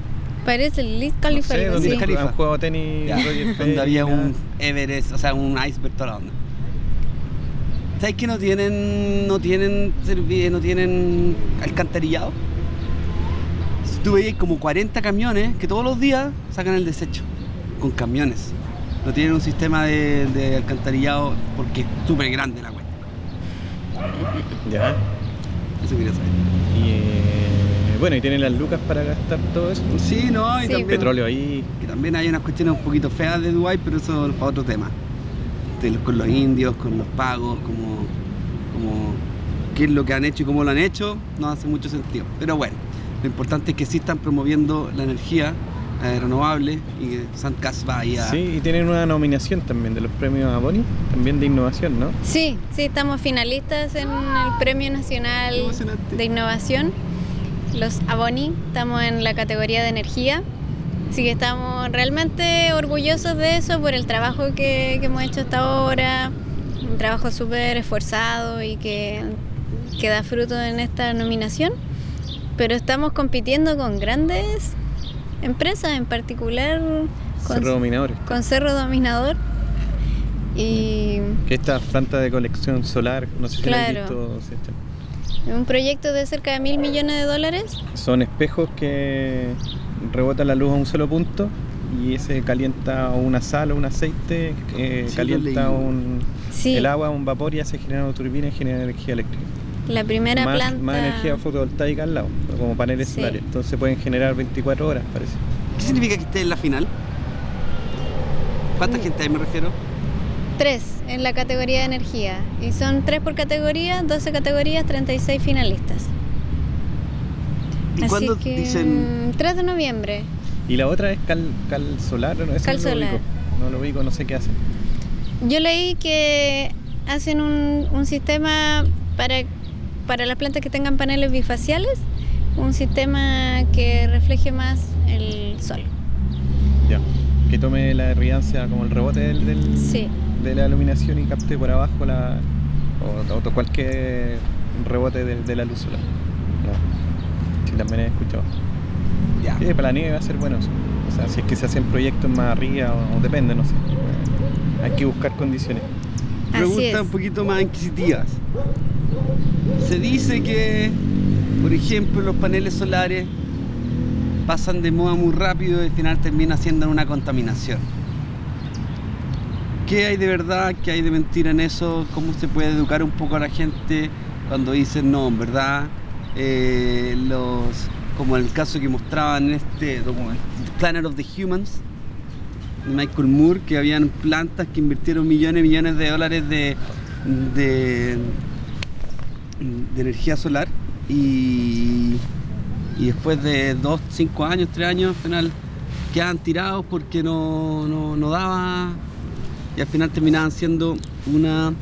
Parece el Liz no Khalifa, sé, donde así. Khalifa. han jugado tenis Ya, Roger donde había un Everest, o sea, un iceberg toda la onda. ¿Sabes que no tienen, no tienen, no tienen alcantarillado? Si Tú veías como 40 camiones que todos los días sacan el desecho con camiones. No tienen un sistema de, de alcantarillado porque es súper grande la cuenta. Ya. Eso quería saber. Y eh, bueno, y tienen las lucas para gastar todo eso. Sí, no, y Sí. también, Petróleo ahí. que también hay unas cuestiones un poquito feas de Dubái, pero eso es para otro tema. Con los indios, con los pagos, como, como qué es lo que han hecho y cómo lo han hecho, no hace mucho sentido. Pero bueno, lo importante es que sí están promoviendo la energía eh, renovables y que Sandcast va ahí a... Sí, y tienen una nominación también de los premios Aboni, también de innovación, ¿no? Sí, sí, estamos finalistas en el Premio Nacional de Innovación, los Aboni, estamos en la categoría de energía, así que estamos realmente orgullosos de eso por el trabajo que, que hemos hecho hasta ahora, un trabajo súper esforzado y que, que da fruto en esta nominación, pero estamos compitiendo con grandes empresas, en particular con, Cerro Dominadores. con Cerro Dominador. Y Que esta planta de colección solar, no sé si la Claro. has visto. Un proyecto de cerca de mil millones de dólares. Son espejos que rebotan la luz a un solo punto y ese calienta una sal o un aceite, eh, Sí, calienta un, Sí, el agua, un vapor y hace generar una turbina y genera energía eléctrica. la primera más, planta. más energía fotovoltaica al lado, como paneles Sí. solares. Entonces pueden generar 24 horas, parece. ¿Qué significa que esté en la final? ¿Cuánta Mm. gente hay me refiero? Tres en la categoría de energía. Y son tres por categoría, 12 categorías, 36 finalistas. ¿Y Así cuándo que, dicen...? mm, 3 de noviembre. Y la otra es cal, cal solar, no, Cal no lo solar. ubico. No lo ubico, no sé qué hace. Yo leí que hacen un, un sistema para, para las plantas que tengan paneles bifaciales, un sistema que refleje más el sol. Ya. Que tome la irridancia como el rebote del, del- Sí. De la iluminación y capte por abajo la o, o cualquier rebote de, de la luz solar. Sí, también he escuchado. Ya. Sí, para la nieve va a ser bueno eso. O sea, si es que se hacen proyectos más arriba o, o depende, no sé. Hay que buscar condiciones. Preguntas un poquito más inquisitivas. Se dice que, por ejemplo, los paneles solares pasan de moda muy rápido y al final termina siendo una contaminación. ¿Qué hay de verdad? ¿Qué hay de mentira en eso? ¿Cómo se puede educar un poco a la gente cuando dicen no, en verdad? eh, los, como el caso que mostraban en este documental, Planet of the Humans, de Michael Moore, que habían plantas que invirtieron millones y millones de dólares de, de, de energía solar y, y después de dos, cinco años, tres años, al final quedaban tirados porque no, no, no daba y al final terminaban siendo una,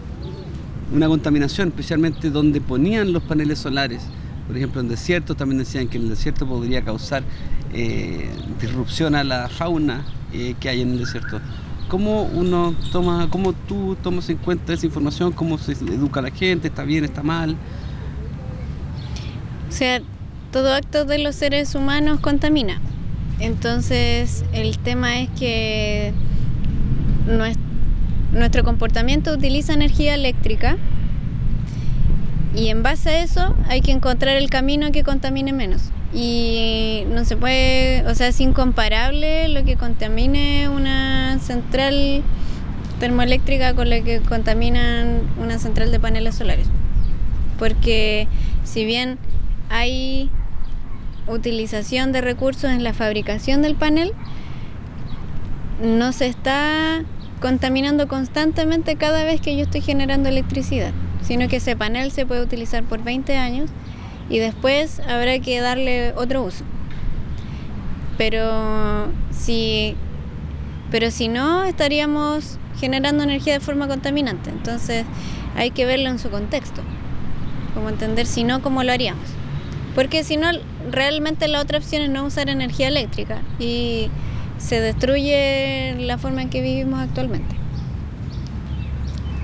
una contaminación, especialmente donde ponían los paneles solares. Por ejemplo, en desiertos también decían que el desierto podría causar eh, disrupción a la fauna eh, que hay en el desierto. ¿Cómo uno toma, cómo tú tomas en cuenta esa información? ¿Cómo se educa a la gente? ¿Está bien? ¿Está mal? O sea, todo acto de los seres humanos contamina. Entonces, el tema es que nues- nuestro comportamiento utiliza energía eléctrica y en base a eso hay que encontrar el camino que contamine menos. Y no se puede, o sea, es incomparable lo que contamine una central termoeléctrica con lo que contaminan una central de paneles solares. Porque si bien hay utilización de recursos en la fabricación del panel, no se está contaminando constantemente cada vez que yo estoy generando electricidad, sino que ese panel se puede utilizar por 20 años y después habrá que darle otro uso. Pero si, pero si no, estaríamos generando energía de forma contaminante. Entonces hay que verlo en su contexto, como entender si no, cómo lo haríamos. Porque si no, realmente la otra opción es no usar energía eléctrica y se destruye la forma en que vivimos actualmente.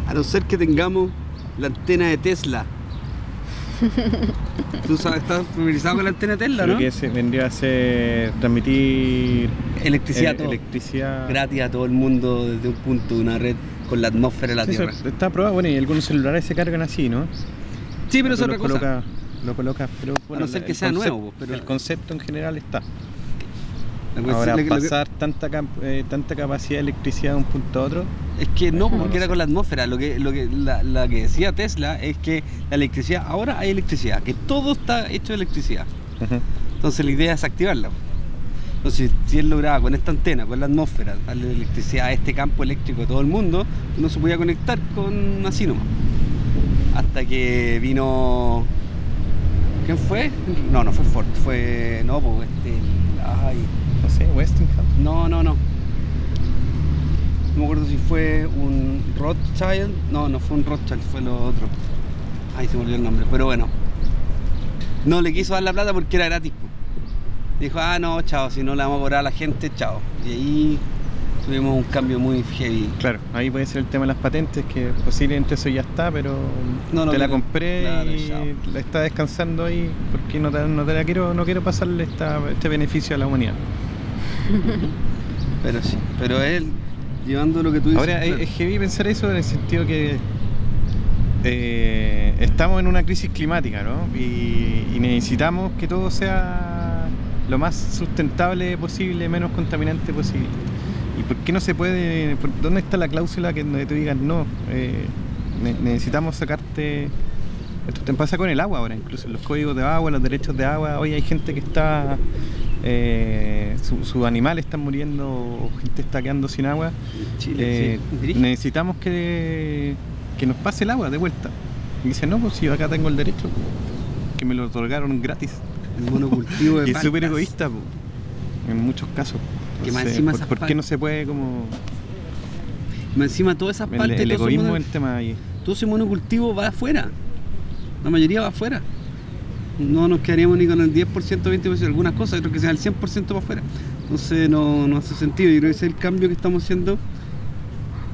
A no ser que tengamos la antena de Tesla. ¿Tú sabes, estás familiarizado con la antena de Tesla, Creo no? que se vendría a ser transmitir Electricidad, electricidad. gratis a todo el mundo desde un punto de una red con la atmósfera de la Sí, eso Tierra. está probado, bueno, y algunos celulares se cargan así, ¿no? Sí, pero es Tú otra lo cosa. colocas- lo colocas, pero bueno, no ser que sea nuevo, pero- el concepto en general está. Ahora, pasar tanta, eh, tanta capacidad de electricidad de un punto a otro, Es que no, No, porque no era con la atmósfera. Lo que, lo que, la, la que decía Tesla es que la electricidad, ahora hay electricidad, que todo está hecho de electricidad. Entonces la idea es activarla. Entonces, si él lograba con esta antena, con la atmósfera, darle electricidad a este campo eléctrico de todo el mundo, uno se podía conectar con así nomás. Hasta que vino. ¿Quién fue? No, no fue Ford, fue. No, pues este. Ay, no sé. Westinghouse. No, no, no. No me acuerdo si fue un Rothschild. No, no fue un Rothschild, fue lo otro. Ay, se me olvidó el nombre. Pero bueno. No le quiso dar la plata porque era gratis. po. Dijo, ah, no, chao, si no le vamos a cobrar a la gente, chao. Y ahí tuvimos un cambio muy heavy. Claro, ahí puede ser el tema de las patentes, que posiblemente eso ya está, pero No, no te la compré Claro, y chao. la está descansando ahí porque no te, no te la quiero, no quiero pasarle esta, este beneficio a la humanidad. Pero sí, pero él, llevando lo que tú dices. Ahora es, claro. es heavy pensar eso en el sentido que eh, estamos en una crisis climática, ¿no? Y, y necesitamos que todo sea lo más sustentable posible, menos contaminante posible. ¿Y por qué no se puede? por- ¿Dónde está la cláusula que tú digas no? eh, ne- necesitamos sacarte. Esto te pasa con el agua ahora, incluso los códigos de agua, los derechos de agua. Hoy hay gente que está. Eh, su- sus animales están muriendo, gente está quedando sin agua. Chile, Eh, necesitamos que, que nos pase el agua de vuelta. Y dice, no, pues si acá tengo el derecho, que me lo otorgaron gratis. El monocultivo de Y es súper egoísta, en muchos casos. Que más encima ¿por, qué no se puede como... Más Encima todas esas partes, el todo ese egoísmo mono- es el tema ahí. todo ese monocultivo va afuera. La mayoría va afuera. No nos quedaríamos ni con el 10%, 20%, algunas cosas, otros que sean el 100% para afuera. Entonces no, no hace sentido. Yo creo que ese es el cambio que estamos haciendo,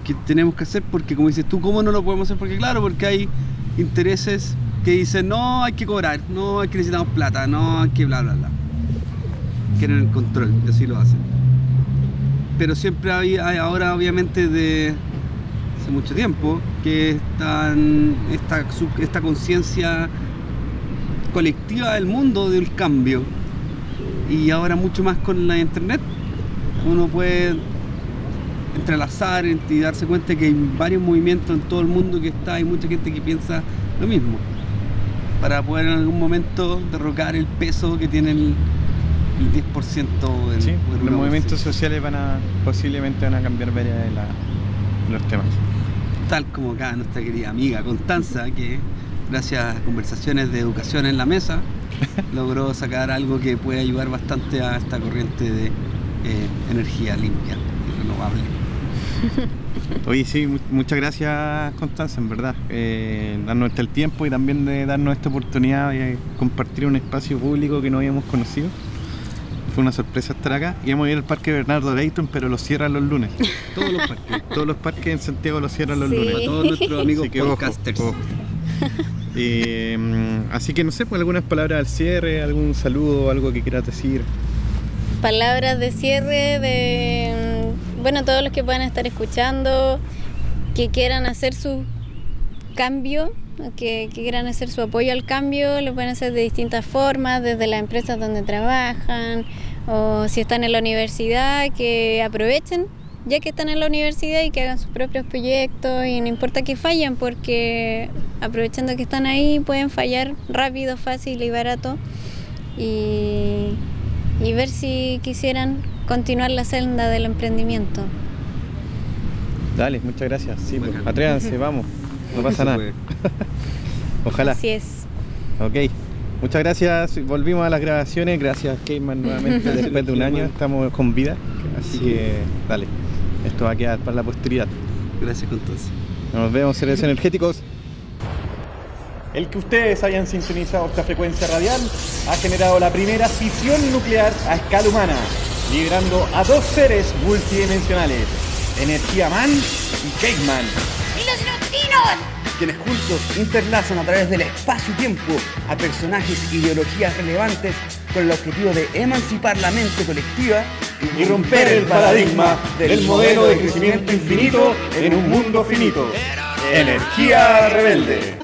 que tenemos que hacer, porque como dices tú, ¿cómo no lo podemos hacer? Porque claro, porque hay intereses que dicen, no, hay que cobrar, no, hay que necesitamos plata, no, hay que bla, bla, bla. Quieren el control, y así lo hacen. Pero siempre hay, ahora, obviamente, de hace mucho tiempo, que están, esta, esta conciencia colectiva del mundo del cambio. Y ahora mucho más con la internet, uno puede entrelazar y darse cuenta que hay varios movimientos en todo el mundo que está, hay mucha gente que piensa lo mismo. Para poder en algún momento derrocar el peso que tiene el, el 10% en, Sí, en los movimientos sociales van a posiblemente van a cambiar varias de, la- de los temas. tal como acá nuestra querida amiga Constanza, que gracias a conversaciones de educación en la mesa, logró sacar algo que puede ayudar bastante a esta corriente de eh, energía limpia y renovable. Oye, sí, mu- muchas gracias Constanza, en verdad. Eh, darnos este el tiempo y también de darnos esta oportunidad de compartir un espacio público que no habíamos conocido. Fue una sorpresa estar acá. Íbamos a ir al parque Bernardo Leighton, pero lo cierran los lunes. Todos los parques. Todos los parques en Santiago lo cierran los Sí. lunes. Para todos nuestros amigos Así que ojo, podcasters. ojo. Mm, así que no sé, pues algunas palabras al cierre, algún saludo, algo que quieras decir. palabras de cierre de, mm, bueno, todos los que puedan estar escuchando, que quieran hacer su cambio, que quieran hacer su apoyo al cambio, lo pueden hacer de distintas formas, desde las empresas donde trabajan, o si están en la universidad, que aprovechen ya que están en la universidad y que hagan sus propios proyectos y no importa que fallen porque aprovechando que están ahí pueden fallar rápido, fácil y barato y, y ver si quisieran continuar la senda del emprendimiento. Dale, muchas gracias. Sí, pues, atrévanse, vamos. No pasa nada. Ojalá. Así es. Ok. Muchas gracias. Volvimos a las grabaciones. Gracias, Keyman, nuevamente después de un año. Estamos con vida. Así Sí. que, dale. Esto va a quedar para la posteridad. Gracias, Constanza. Nos vemos, seres energéticos. El que ustedes hayan sintonizado esta frecuencia radial ha generado la primera fisión nuclear a escala humana, liberando a dos seres multidimensionales, Energía Man y Cake Man. quienes juntos interlazan a través del espacio-tiempo a personajes e ideologías relevantes con el objetivo de emancipar la mente colectiva y romper el paradigma del modelo de crecimiento infinito en un mundo finito. Energía rebelde.